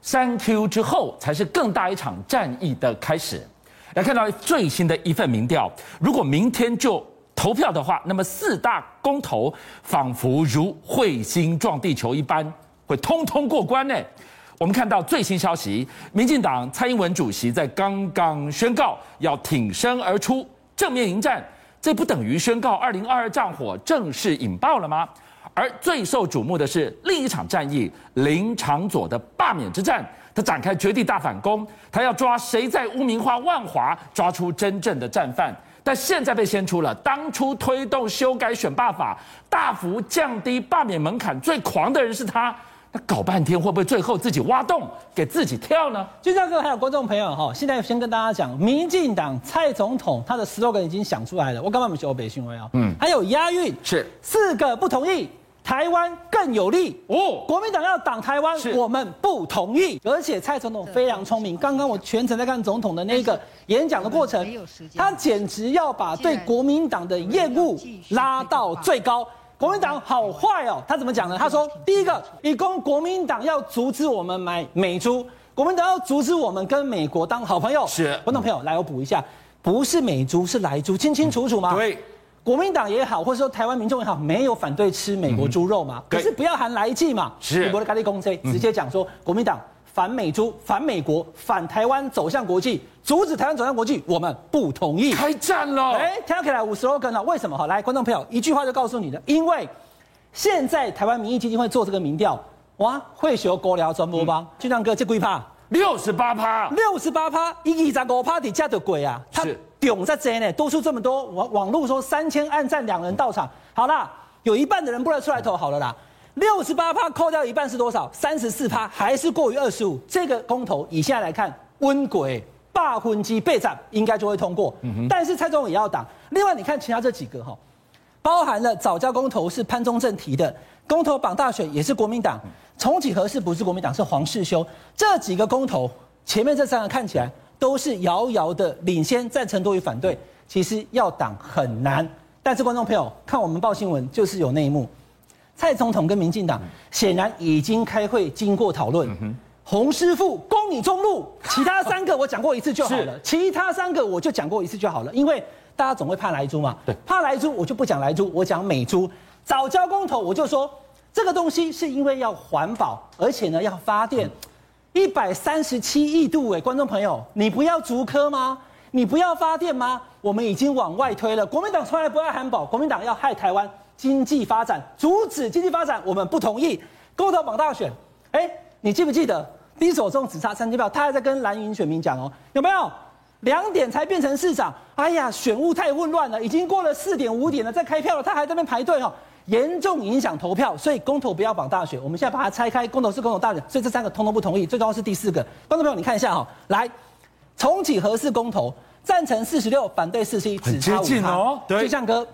三 Q 之后才是更大一场战役的开始。来看到最新的一份民调，如果明天就投票的话，那么四大公投仿佛如彗星撞地球一般，会通通过关呢。我们看到最新消息，民进党蔡英文主席在刚刚宣告要挺身而出，正面迎战，这不等于宣告二零二二战火正式引爆了吗？而最受瞩目的是另一场战役——林长佐的罢免之战。他展开绝地大反攻，他要抓谁在污名化万华，抓出真正的战犯。但现在被掀出了当初推动修改选罢法、大幅降低罢免门槛最狂的人是他。那搞半天会不会最后自己挖洞给自己跳呢？军将哥还有观众朋友哈，现在先跟大家讲，民进党蔡总统他的 slogan 已经想出来了。我刚刚没说北新闻啊，嗯，还有押韵是四个不同意。台湾更有利哦！国民党要挡台湾，我们不同意。而且蔡总统非常聪明，刚刚我全程在看总统的那个演讲的过程，他简直要把对国民党的厌恶拉到最高。国民党好坏哦，他怎么讲呢？他说：第一个，以供国民党要阻止我们买美猪，国民党要阻止我们跟美国当好朋友。是，观众朋友，来我补一下，不是美猪是莱猪，清清楚楚吗？对。国民党也好，或者说台湾民众也好，没有反对吃美国猪肉嘛？可是不要含来剂嘛？是。美国的咖喱公司直接讲说，国民党反美猪、反美国、反台湾走向国际，阻止台湾走向国际，我们不同意。开战了！哎，听起来五十多根了？为什么？哈，来，观众朋友，一句话就告诉你了，因为现在台湾民意基金会做这个民调，哇，会学国聊传播吧？军亮哥这几趴？六十八趴，六十八趴，一二十五趴底价的鬼啊！他顶在这呢，多出这么多，网网络说三千暗赞两人到场，好啦，有一半的人不能出来投，好了啦，六十八趴扣掉一半是多少？三十四趴，还是过于二十五。这个公投以现在来看，温轨罢婚机备战应该就会通过，嗯、但是蔡总统也要挡。另外你看其他这几个哈，包含了早教公投是潘宗正提的，公投绑大选也是国民党，重启核四不是国民党是黄世修，这几个公投前面这三个看起来。都是遥遥的领先，赞成多于反对，其实要挡很难。但是观众朋友看我们报新闻就是有内幕，蔡总统跟民进党显然已经开会经过讨论。洪师傅攻你中路，其他三个我讲过一次就好了，其他三个我就讲过一次就好了，因为大家总会怕莱猪嘛。对，怕莱猪我就不讲莱猪，我讲美猪。早交公投我就说这个东西是因为要环保，而且呢要发电。一百三十七亿度哎，观众朋友，你不要竹科吗？你不要发电吗？我们已经往外推了。国民党从来不爱环保，国民党要害台湾经济发展，阻止经济发展，我们不同意。公投绑大选，哎，你记不记得低手中只差三千票？他还在跟蓝营选民讲哦，有没有？两点才变成市长，哎呀，选务太混乱了，已经过了四点五点了，在开票了，他还在那边排队哦。严重影响投票，所以公投不要绑大选。我们现在把它拆开，公投是公投大选，所以这三个通通不同意。最重要是第四个，观众朋友你看一下哈，来重启核四公投，赞成四十六，反对四十一，只差五趴哦。对，就像哥，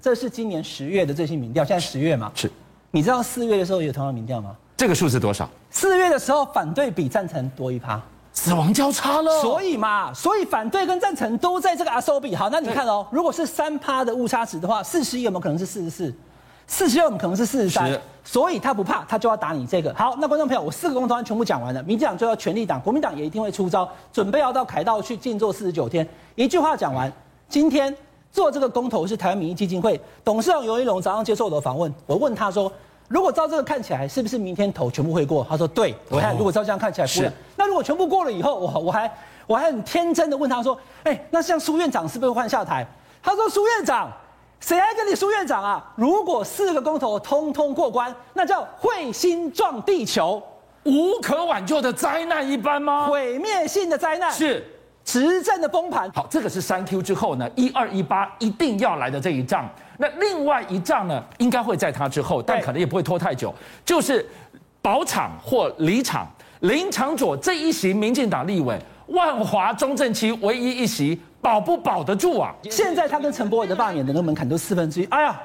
这是今年十月的最新民调，现在十月嘛？是。你知道四月的时候有同样民调吗？这个数字多少？四月的时候反对比赞成多一趴，死亡交叉了。所以嘛，所以反对跟赞成都在这个阿收比。好，那你看哦，如果是三趴的误差值的话，四十一有没有可能是四十四？四十六可能是四十三，所以他不怕，他就要打你这个。好，那观众朋友，我四个公投案全部讲完了，民进党就要全力挡，国民党也一定会出招，准备要到凯道去静坐四十九天。一句话讲完，今天做这个公投是台湾民意基金会董事长游一龙早上接受我的访问，我问他说，如果照这个看起来，是不是明天投全部会过？他说对。我看如果照这样看起来不是，那如果全部过了以后，我我还我还很天真的问他说，哎，那像苏院长是不是会换下台？他说苏院长。谁还跟你苏院长啊？如果四个公投通通过关，那叫彗星撞地球，无可挽救的灾难一般吗？毁灭性的灾难是执政的崩盘。好，这个是三 Q 之后呢，一二一八一定要来的这一仗。那另外一仗呢，应该会在他之后，但可能也不会拖太久，就是保场或离场。林长佐这一席民进党立委，万华中正区唯一一席。保不保得住啊？现在他跟陈柏伟的罢免的那个门槛都四分之一，哎呀，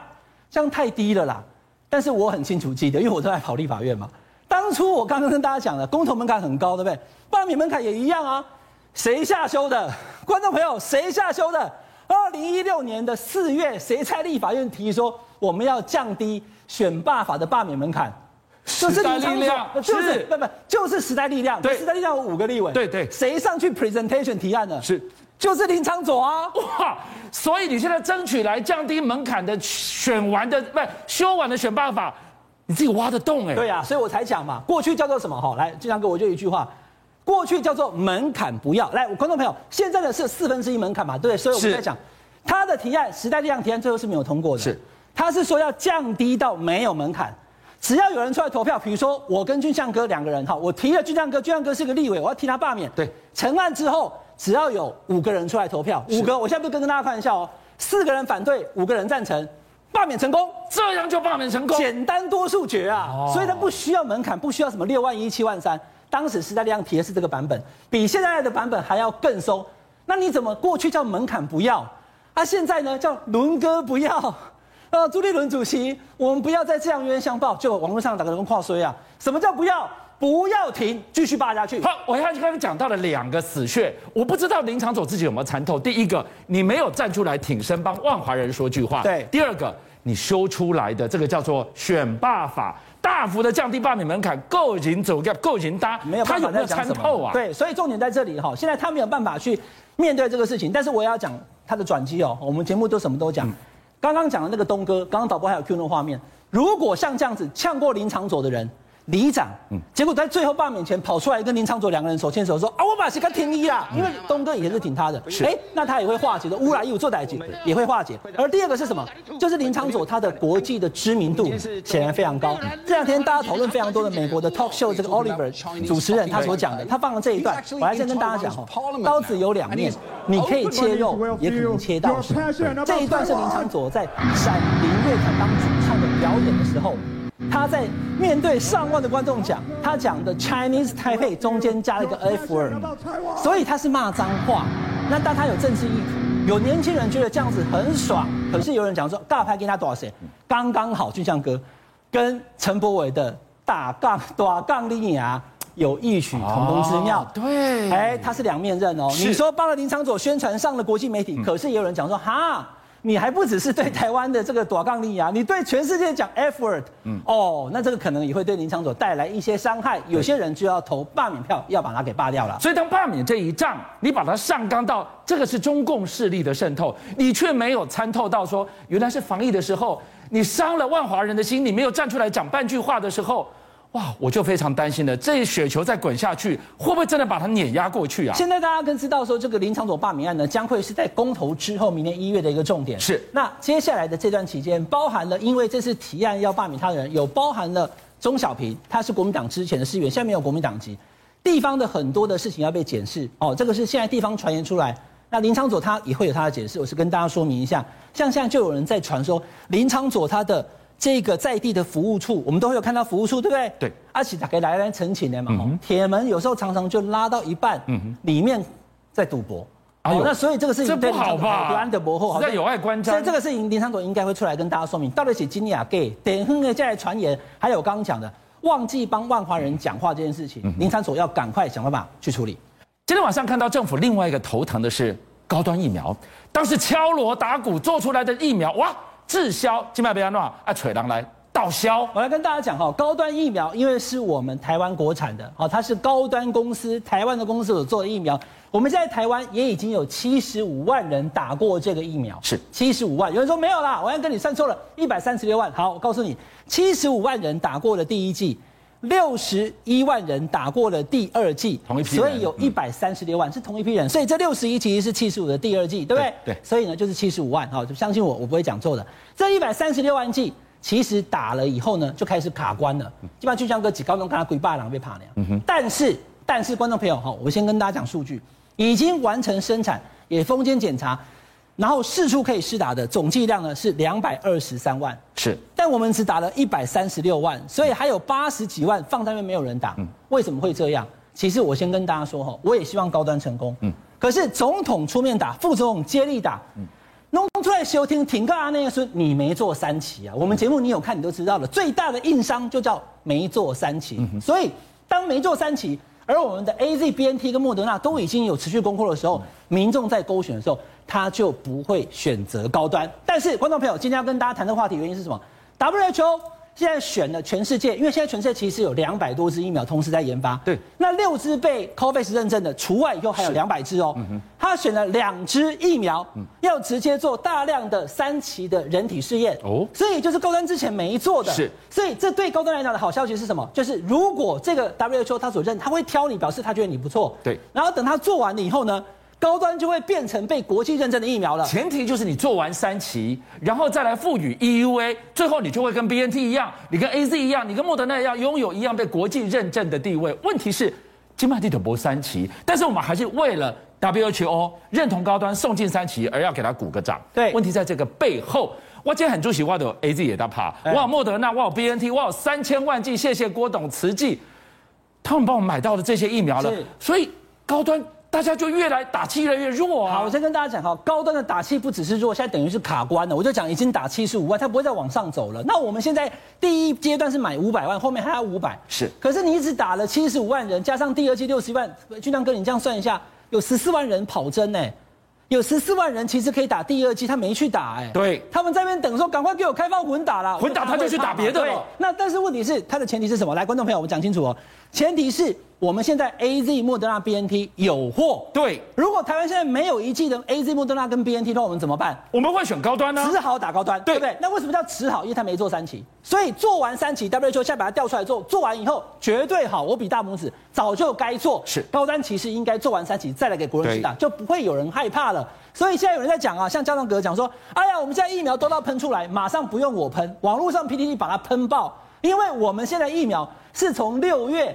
这样太低了啦。但是我很清楚记得，因为我都在跑立法院嘛。当初我刚刚跟大家讲了，公投门槛很高，对不对？罢免门槛也一样啊。谁下修的？观众朋友，谁下修的？二零一六年的四月，谁在立法院提说我们要降低选罢法的罢免门槛？就是林昶佐，就是不不就是时代力量，对，时代力量有五个立委，对对，谁上去 presentation 提案的？是，就是林昌佐啊！哇，所以你现在争取来降低门槛的选完的不是修完的选办法，你自己挖得动哎？对呀、啊，所以我才讲嘛，过去叫做什么哈？来，俊相哥，我就一句话，过去叫做门槛不要。来，观众朋友，现在的是四分之一门槛嘛，对不对？所以我们在讲他的提案，时代力量提案最后是没有通过的，是，他是说要降低到没有门槛。只要有人出来投票，比如说我跟俊相哥两个人，哈，我提了俊相哥，俊相哥是个立委，我要提他罢免。对，成案之后，只要有五个人出来投票，五个，我现在不是跟跟大家开玩笑哦，四个人反对，五个人赞成，罢免成功，这样就罢免成功，简单多数决啊，哦、所以他不需要门槛，不需要什么六万一、七万三。当时时代力量提的是这个版本，比现在的版本还要更松。那你怎么过去叫门槛不要，啊，现在呢叫伦哥不要？呃，朱立伦主席，我们不要再这样冤冤相报。就网络上打个人话说呀，什么叫不要？不要停，继续霸下去。好，我刚刚讲到了两个死穴，我不知道林长佐自己有没有参透。第一个，你没有站出来挺身帮万华人说句话。对。第二个，你修出来的这个叫做选罢法，大幅的降低罢免门槛，够人走，够人搭，没有办法再参透啊。对，所以重点在这里哈。现在他没有办法去面对这个事情，但是我也要讲他的转机哦。我们节目都什么都讲。嗯刚刚讲的那个东哥，刚刚导播还有 Q 那画面，如果像这样子呛过林长佐的人。里长，嗯，结果在最后罢免前跑出来跟林昌佐两个人手牵手说啊，我把谁跟挺你啊，因为东哥以前是挺他的，哎、欸，那他也会化解的，乌来义务做代级也会化解。而第二个是什么？就是林昌佐他的国际的知名度显然非常高。这两天大家讨论非常多的美国的 talk show 这个 Oliver 主持人他所讲的，他放了这一段，我来先跟大家讲哦，刀子有两面，你可以切肉，也可能切刀。这一段是林昌佐在闪灵乐团当主唱的表演的时候。他在面对上万的观众讲，他讲的 Chinese Taipei 中间加了一个 F word，所以他是骂脏话。那但他有政治意图，有年轻人觉得这样子很爽，可是有人讲说，大牌跟他多少钱？刚刚好，俊相哥跟陈柏伟的大杠打杠力啊有异曲同工之妙。对，哎，他是两面刃哦。你说帮了林昌佐宣传上了国际媒体，可是也有人讲说，哈。你还不只是对台湾的这个短杠力啊，你对全世界讲 F word，嗯，哦，那这个可能也会对林昶佐带来一些伤害，有些人就要投罢免票，要把它给罢掉了。所以当罢免这一仗，你把它上纲到这个是中共势力的渗透，你却没有参透到说原来是防疫的时候，你伤了万华人的心，你没有站出来讲半句话的时候。哇，我就非常担心了，这雪球再滚下去，会不会真的把它碾压过去啊？现在大家更知道说，这个林昶佐罢免案呢，将会是在公投之后，明年一月的一个重点。是。那接下来的这段期间，包含了因为这次提案要罢免他的人，有包含了钟小平，他是国民党之前的市议员，现在没有国民党籍，地方的很多的事情要被检视。哦，这个是现在地方传言出来，那林昌佐他也会有他的解释，我是跟大家说明一下。像现在就有人在传说林昌佐他的。这个在地的服务处，我们都会有看到服务处，对不对？对。而且打开来来澄清的嘛，铁门有时候常常就拉到一半，嗯哼，里面在赌博。哦，那所以这个事情这不好吧？对安德伯后，在有碍观瞻。所以这个事情林昌佐应该会出来跟大家说明，到底是真的假的。等哼的在传言，还有刚刚讲的忘记帮万华人讲话这件事情，林昌佐要赶快想办法去处理。今天晚上看到政府另外一个头疼的是高端疫苗，当时敲锣打鼓做出来的疫苗，哇！滞销，金麦贝安诺啊，吹狼来倒销。我来跟大家讲哈，高端疫苗因为是我们台湾国产的，好，它是高端公司台湾的公司所做的疫苗。我们现在台湾也已经有七十五万人打过这个疫苗，是七十五万。有人说没有啦，我要跟你算错了，一百三十六万。好，我告诉你，七十五万人打过了第一剂。六十一万人打过了第二剂，同一批，所以有一百三十六万是同一批人，所以这六十一其实是七十五的第二剂，对不对？对。所以呢，就是七十五万，好，就相信我，我不会讲错的。这一百三十六万剂其实打了以后呢，就开始卡关了，基本上就像个几高中看他鬼霸狼被怕那样。嗯哼。但是，但是观众朋友哈，我先跟大家讲数据，已经完成生产，也封间检查。然后四处可以施打的总剂量呢是两百二十三万，是，但我们只打了一百三十六万，所以还有八十几万放在那边没有人打。嗯，为什么会这样？其实我先跟大家说哈，我也希望高端成功。嗯，可是总统出面打，副总统接力打，嗯，弄出来休听挺个啊那个说你没做三期啊，我们节目你有看你都知道了，最大的硬伤就叫没做三期。嗯，所以当没做三期，而我们的 A Z B N T 跟莫德纳都已经有持续供货的时候，民众在勾选的时候。他就不会选择高端，但是观众朋友，今天要跟大家谈的话题原因是什么？WHO 现在选了全世界，因为现在全世界其实有两百多支疫苗同时在研发。对，那六支被 COVAX 认证的除外以后还有两百支哦。嗯他选了两支疫苗，要直接做大量的三期的人体试验。哦，所以就是高端之前没做的。是，所以这对高端来讲的好消息是什么？就是如果这个 WHO 他所认，他会挑你，表示他觉得你不错。对，然后等他做完了以后呢？高端就会变成被国际认证的疫苗了，前提就是你做完三期，然后再来赋予 EUA，最后你就会跟 BNT 一样，你跟 AZ 一样，你跟莫德纳一样，拥有一样被国际认证的地位。问题是，金麦地的博三期，但是我们还是为了 WHO 认同高端送进三期而要给他鼓个掌。对，问题在这个背后，我今天很祝喜，我有 AZ 也大怕，我有莫德纳，我有 BNT，我有三千万剂，谢谢郭董慈济，他们帮我们买到的这些疫苗了，所以高端。大家就越来打气越来越弱啊！好，我先跟大家讲哈，高端的打气不只是弱，现在等于是卡关了。我就讲已经打七十五万，它不会再往上走了。那我们现在第一阶段是买五百万，后面还要五百。是，可是你一直打了七十五万人，加上第二季六十万，俊亮哥，你这样算一下，有十四万人跑针呢。有十四万人其实可以打第二季，他没去打哎。对，他们在那边等说，赶快给我开放混打了，混打他就去打别的了。那但是问题是，他的前提是什么？来，观众朋友，我们讲清楚哦。前提是我们现在 A Z 莫德纳 B N T 有货，对。如果台湾现在没有一剂的 A Z 莫德纳跟 B N T 那，我们怎么办？我们会选高端呢？只好打高端，对不对？那为什么叫只好？因为他没做三期，所以做完三期，WHO 现在把它调出来做，做完以后绝对好。我比大拇指，早就该做。是高端其实应该做完三期再来给国人去打，就不会有人害怕了。所以现在有人在讲啊，像嘉龙哥讲说，哎呀，我们现在疫苗都到喷出来，马上不用我喷，网络上 PTT 把它喷爆，因为我们现在疫苗是从六月。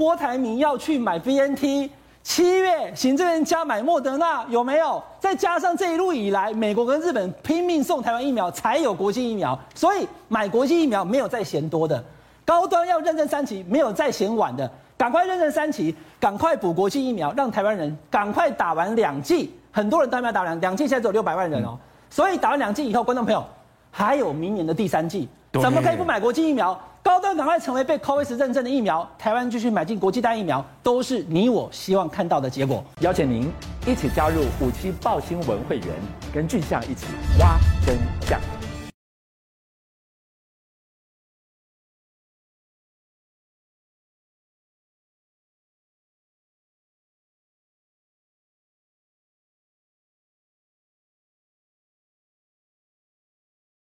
郭台铭要去买 BNT，七月行政院加买莫德纳，有没有？再加上这一路以来，美国跟日本拼命送台湾疫苗，才有国际疫苗。所以买国际疫苗没有再嫌多的，高端要认证三期没有再嫌晚的，赶快认证三期，赶快补国际疫苗，让台湾人赶快打完两剂。很多人都没有打两两剂，现在只有六百万人哦。所以打完两剂以后，观众朋友还有明年的第三剂，怎么可以不买国际疫苗？高端赶快成为被 COVAX 认证的疫苗，台湾继续买进国际大疫苗，都是你我希望看到的结果。邀请您一起加入五七报新闻会员，跟俊相一起挖真相。